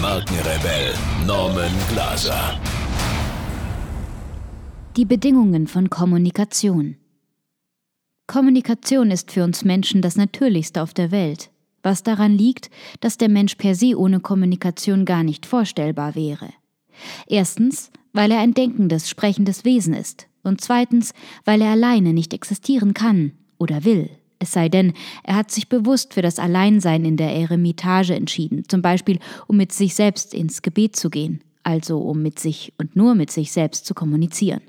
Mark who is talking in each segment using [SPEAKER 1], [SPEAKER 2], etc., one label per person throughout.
[SPEAKER 1] Markenrebell Norman Glaser.
[SPEAKER 2] Die Bedingungen von Kommunikation. Kommunikation ist für uns Menschen das Natürlichste auf der Welt, was daran liegt, dass der Mensch per se ohne Kommunikation gar nicht vorstellbar wäre. Erstens, weil er ein denkendes, sprechendes Wesen ist, und zweitens, weil er alleine nicht existieren kann oder will. Es sei denn, er hat sich bewusst für das Alleinsein in der Eremitage entschieden, zum Beispiel um mit sich selbst ins Gebet zu gehen, also um mit sich und nur mit sich selbst zu kommunizieren.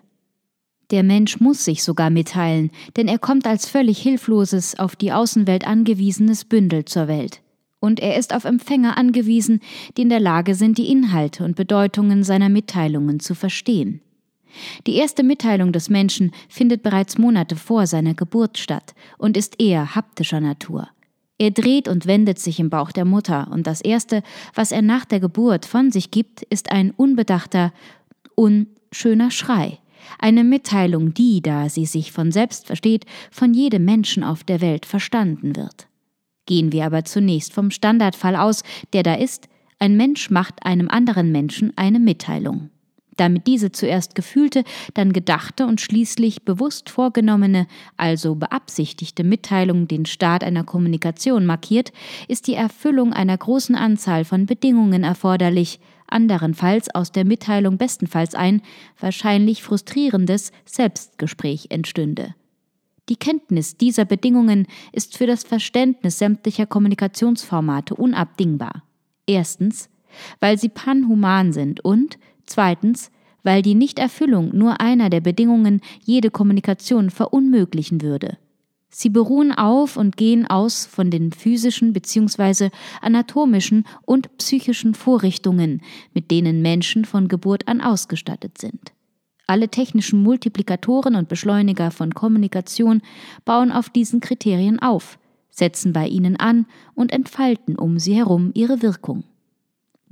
[SPEAKER 2] Der Mensch muss sich sogar mitteilen, denn er kommt als völlig hilfloses, auf die Außenwelt angewiesenes Bündel zur Welt. Und er ist auf Empfänger angewiesen, die in der Lage sind, die Inhalte und Bedeutungen seiner Mitteilungen zu verstehen. Die erste Mitteilung des Menschen findet bereits Monate vor seiner Geburt statt und ist eher haptischer Natur. Er dreht und wendet sich im Bauch der Mutter, und das Erste, was er nach der Geburt von sich gibt, ist ein unbedachter, unschöner Schrei, eine Mitteilung, die, da sie sich von selbst versteht, von jedem Menschen auf der Welt verstanden wird. Gehen wir aber zunächst vom Standardfall aus, der da ist, ein Mensch macht einem anderen Menschen eine Mitteilung. Damit diese zuerst gefühlte, dann gedachte und schließlich bewusst vorgenommene, also beabsichtigte Mitteilung den Start einer Kommunikation markiert, ist die Erfüllung einer großen Anzahl von Bedingungen erforderlich, anderenfalls aus der Mitteilung bestenfalls ein, wahrscheinlich frustrierendes Selbstgespräch entstünde. Die Kenntnis dieser Bedingungen ist für das Verständnis sämtlicher Kommunikationsformate unabdingbar. Erstens, weil sie panhuman sind und Zweitens, weil die Nichterfüllung nur einer der Bedingungen jede Kommunikation verunmöglichen würde. Sie beruhen auf und gehen aus von den physischen bzw. anatomischen und psychischen Vorrichtungen, mit denen Menschen von Geburt an ausgestattet sind. Alle technischen Multiplikatoren und Beschleuniger von Kommunikation bauen auf diesen Kriterien auf, setzen bei ihnen an und entfalten um sie herum ihre Wirkung.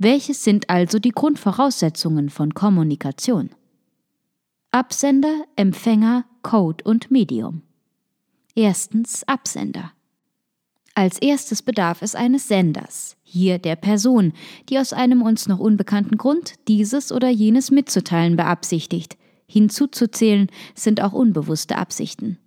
[SPEAKER 2] Welches sind also die Grundvoraussetzungen von Kommunikation? Absender, Empfänger, Code und Medium. Erstens Absender. Als erstes bedarf es eines Senders, hier der Person, die aus einem uns noch unbekannten Grund dieses oder jenes mitzuteilen beabsichtigt. Hinzuzuzählen sind auch unbewusste Absichten.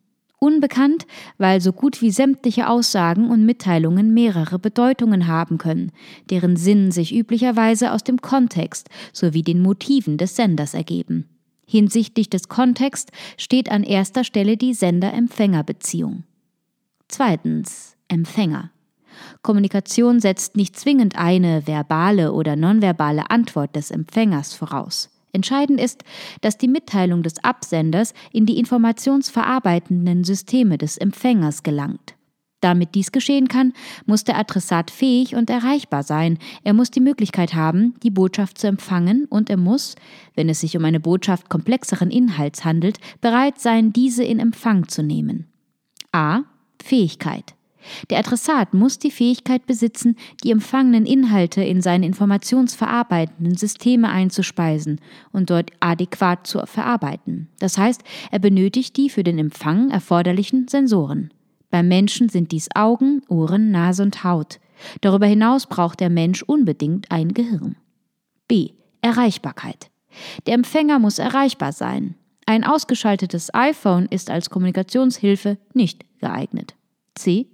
[SPEAKER 2] Unbekannt, weil so gut wie sämtliche Aussagen und Mitteilungen mehrere Bedeutungen haben können, deren Sinn sich üblicherweise aus dem Kontext sowie den Motiven des Senders ergeben. Hinsichtlich des Kontexts steht an erster Stelle die Sender-Empfänger-Beziehung. Zweitens Empfänger. Kommunikation setzt nicht zwingend eine verbale oder nonverbale Antwort des Empfängers voraus. Entscheidend ist, dass die Mitteilung des Absenders in die informationsverarbeitenden Systeme des Empfängers gelangt. Damit dies geschehen kann, muss der Adressat fähig und erreichbar sein. Er muss die Möglichkeit haben, die Botschaft zu empfangen und er muss, wenn es sich um eine Botschaft komplexeren Inhalts handelt, bereit sein, diese in Empfang zu nehmen. A. Fähigkeit. Der Adressat muss die Fähigkeit besitzen, die empfangenen Inhalte in seine informationsverarbeitenden Systeme einzuspeisen und dort adäquat zu verarbeiten. Das heißt, er benötigt die für den Empfang erforderlichen Sensoren. Beim Menschen sind dies Augen, Ohren, Nase und Haut. Darüber hinaus braucht der Mensch unbedingt ein Gehirn. B. Erreichbarkeit. Der Empfänger muss erreichbar sein. Ein ausgeschaltetes iPhone ist als Kommunikationshilfe nicht geeignet. C.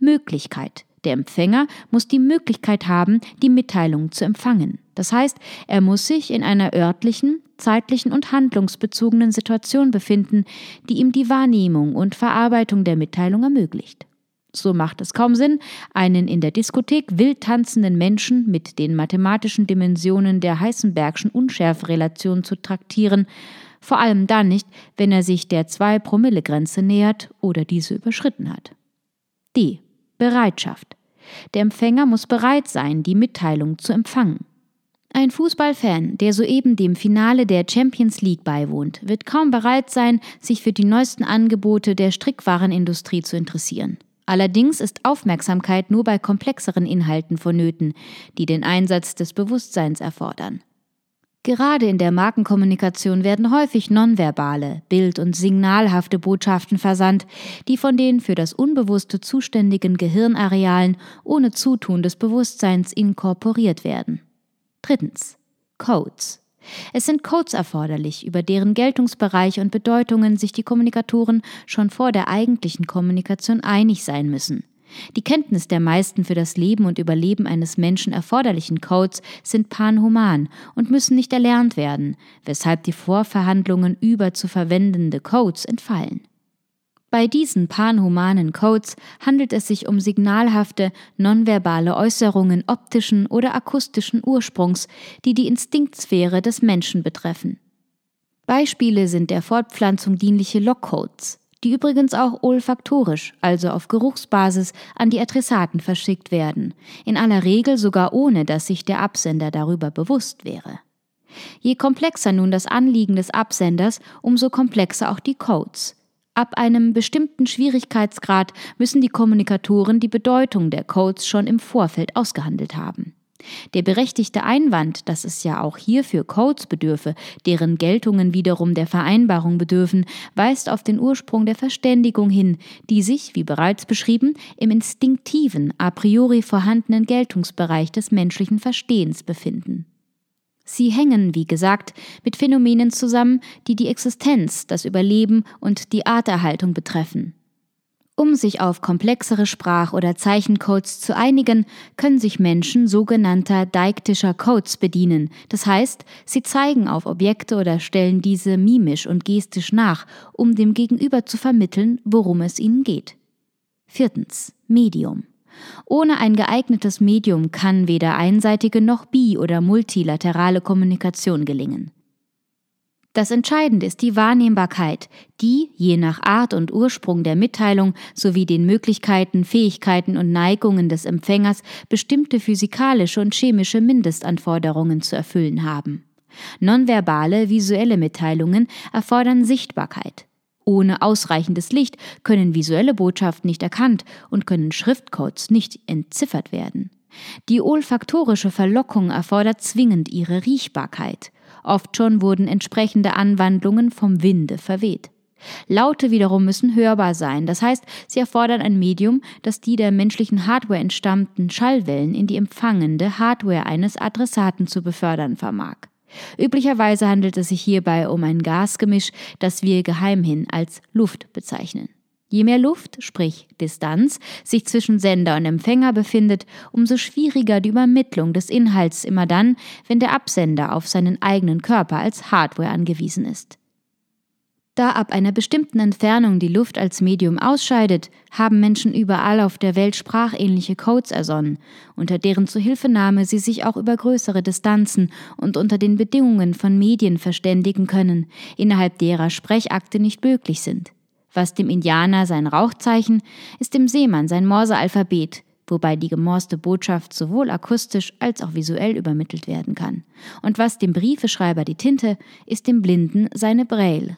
[SPEAKER 2] Möglichkeit. Der Empfänger muss die Möglichkeit haben, die Mitteilung zu empfangen. Das heißt, er muss sich in einer örtlichen, zeitlichen und handlungsbezogenen Situation befinden, die ihm die Wahrnehmung und Verarbeitung der Mitteilung ermöglicht. So macht es kaum Sinn, einen in der Diskothek wild tanzenden Menschen mit den mathematischen Dimensionen der Heisenbergschen Unschärferelation zu traktieren, vor allem dann nicht, wenn er sich der 2-Promille-Grenze nähert oder diese überschritten hat. D. Bereitschaft. Der Empfänger muss bereit sein, die Mitteilung zu empfangen. Ein Fußballfan, der soeben dem Finale der Champions League beiwohnt, wird kaum bereit sein, sich für die neuesten Angebote der Strickwarenindustrie zu interessieren. Allerdings ist Aufmerksamkeit nur bei komplexeren Inhalten vonnöten, die den Einsatz des Bewusstseins erfordern. Gerade in der Markenkommunikation werden häufig nonverbale, bild- und signalhafte Botschaften versandt, die von den für das Unbewusste zuständigen Gehirnarealen ohne Zutun des Bewusstseins inkorporiert werden. Drittens. Codes. Es sind Codes erforderlich, über deren Geltungsbereich und Bedeutungen sich die Kommunikatoren schon vor der eigentlichen Kommunikation einig sein müssen. Die Kenntnis der meisten für das Leben und Überleben eines Menschen erforderlichen Codes sind panhuman und müssen nicht erlernt werden, weshalb die Vorverhandlungen über zu verwendende Codes entfallen. Bei diesen panhumanen Codes handelt es sich um signalhafte, nonverbale Äußerungen optischen oder akustischen Ursprungs, die die Instinktsphäre des Menschen betreffen. Beispiele sind der Fortpflanzung dienliche Lockcodes, die übrigens auch olfaktorisch, also auf Geruchsbasis, an die Adressaten verschickt werden, in aller Regel sogar ohne, dass sich der Absender darüber bewusst wäre. Je komplexer nun das Anliegen des Absenders, umso komplexer auch die Codes. Ab einem bestimmten Schwierigkeitsgrad müssen die Kommunikatoren die Bedeutung der Codes schon im Vorfeld ausgehandelt haben. Der berechtigte Einwand, dass es ja auch hierfür Codes bedürfe, deren Geltungen wiederum der Vereinbarung bedürfen, weist auf den Ursprung der Verständigung hin, die sich, wie bereits beschrieben, im instinktiven, a priori vorhandenen Geltungsbereich des menschlichen Verstehens befinden. Sie hängen, wie gesagt, mit Phänomenen zusammen, die die Existenz, das Überleben und die Arterhaltung betreffen. Um sich auf komplexere Sprach- oder Zeichencodes zu einigen, können sich Menschen sogenannter deiktischer Codes bedienen. Das heißt, sie zeigen auf Objekte oder stellen diese mimisch und gestisch nach, um dem Gegenüber zu vermitteln, worum es ihnen geht. Viertens. Medium. Ohne ein geeignetes Medium kann weder einseitige noch bi- oder multilaterale Kommunikation gelingen. Das Entscheidende ist die Wahrnehmbarkeit, die, je nach Art und Ursprung der Mitteilung sowie den Möglichkeiten, Fähigkeiten und Neigungen des Empfängers bestimmte physikalische und chemische Mindestanforderungen zu erfüllen haben. Nonverbale, visuelle Mitteilungen erfordern Sichtbarkeit. Ohne ausreichendes Licht können visuelle Botschaften nicht erkannt und können Schriftcodes nicht entziffert werden. Die olfaktorische Verlockung erfordert zwingend ihre Riechbarkeit. Oft schon wurden entsprechende Anwandlungen vom Winde verweht. Laute wiederum müssen hörbar sein, das heißt, sie erfordern ein Medium, das die der menschlichen Hardware entstammten Schallwellen in die empfangende Hardware eines Adressaten zu befördern vermag. Üblicherweise handelt es sich hierbei um ein Gasgemisch, das wir geheimhin als Luft bezeichnen. Je mehr Luft, sprich Distanz, sich zwischen Sender und Empfänger befindet, umso schwieriger die Übermittlung des Inhalts immer dann, wenn der Absender auf seinen eigenen Körper als Hardware angewiesen ist. Da ab einer bestimmten Entfernung die Luft als Medium ausscheidet, haben Menschen überall auf der Welt sprachähnliche Codes ersonnen, unter deren Zuhilfenahme sie sich auch über größere Distanzen und unter den Bedingungen von Medien verständigen können, innerhalb derer Sprechakte nicht möglich sind. Was dem Indianer sein Rauchzeichen, ist dem Seemann sein Morsealphabet, wobei die gemorste Botschaft sowohl akustisch als auch visuell übermittelt werden kann. Und was dem Briefeschreiber die Tinte, ist dem Blinden seine Braille.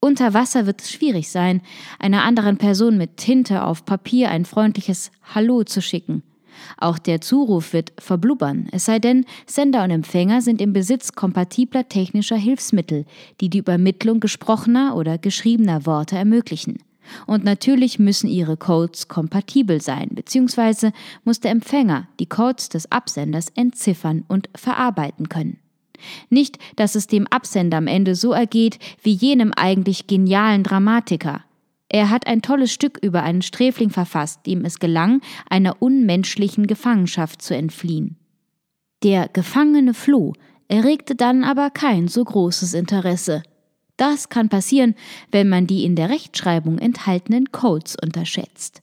[SPEAKER 2] Unter Wasser wird es schwierig sein, einer anderen Person mit Tinte auf Papier ein freundliches Hallo zu schicken. Auch der Zuruf wird verblubbern, es sei denn, Sender und Empfänger sind im Besitz kompatibler technischer Hilfsmittel, die die Übermittlung gesprochener oder geschriebener Worte ermöglichen. Und natürlich müssen ihre Codes kompatibel sein, beziehungsweise muss der Empfänger die Codes des Absenders entziffern und verarbeiten können. Nicht, dass es dem Absender am Ende so ergeht wie jenem eigentlich genialen Dramatiker, er hat ein tolles Stück über einen Sträfling verfasst, dem es gelang, einer unmenschlichen Gefangenschaft zu entfliehen. Der Gefangene floh, erregte dann aber kein so großes Interesse. Das kann passieren, wenn man die in der Rechtschreibung enthaltenen Codes unterschätzt.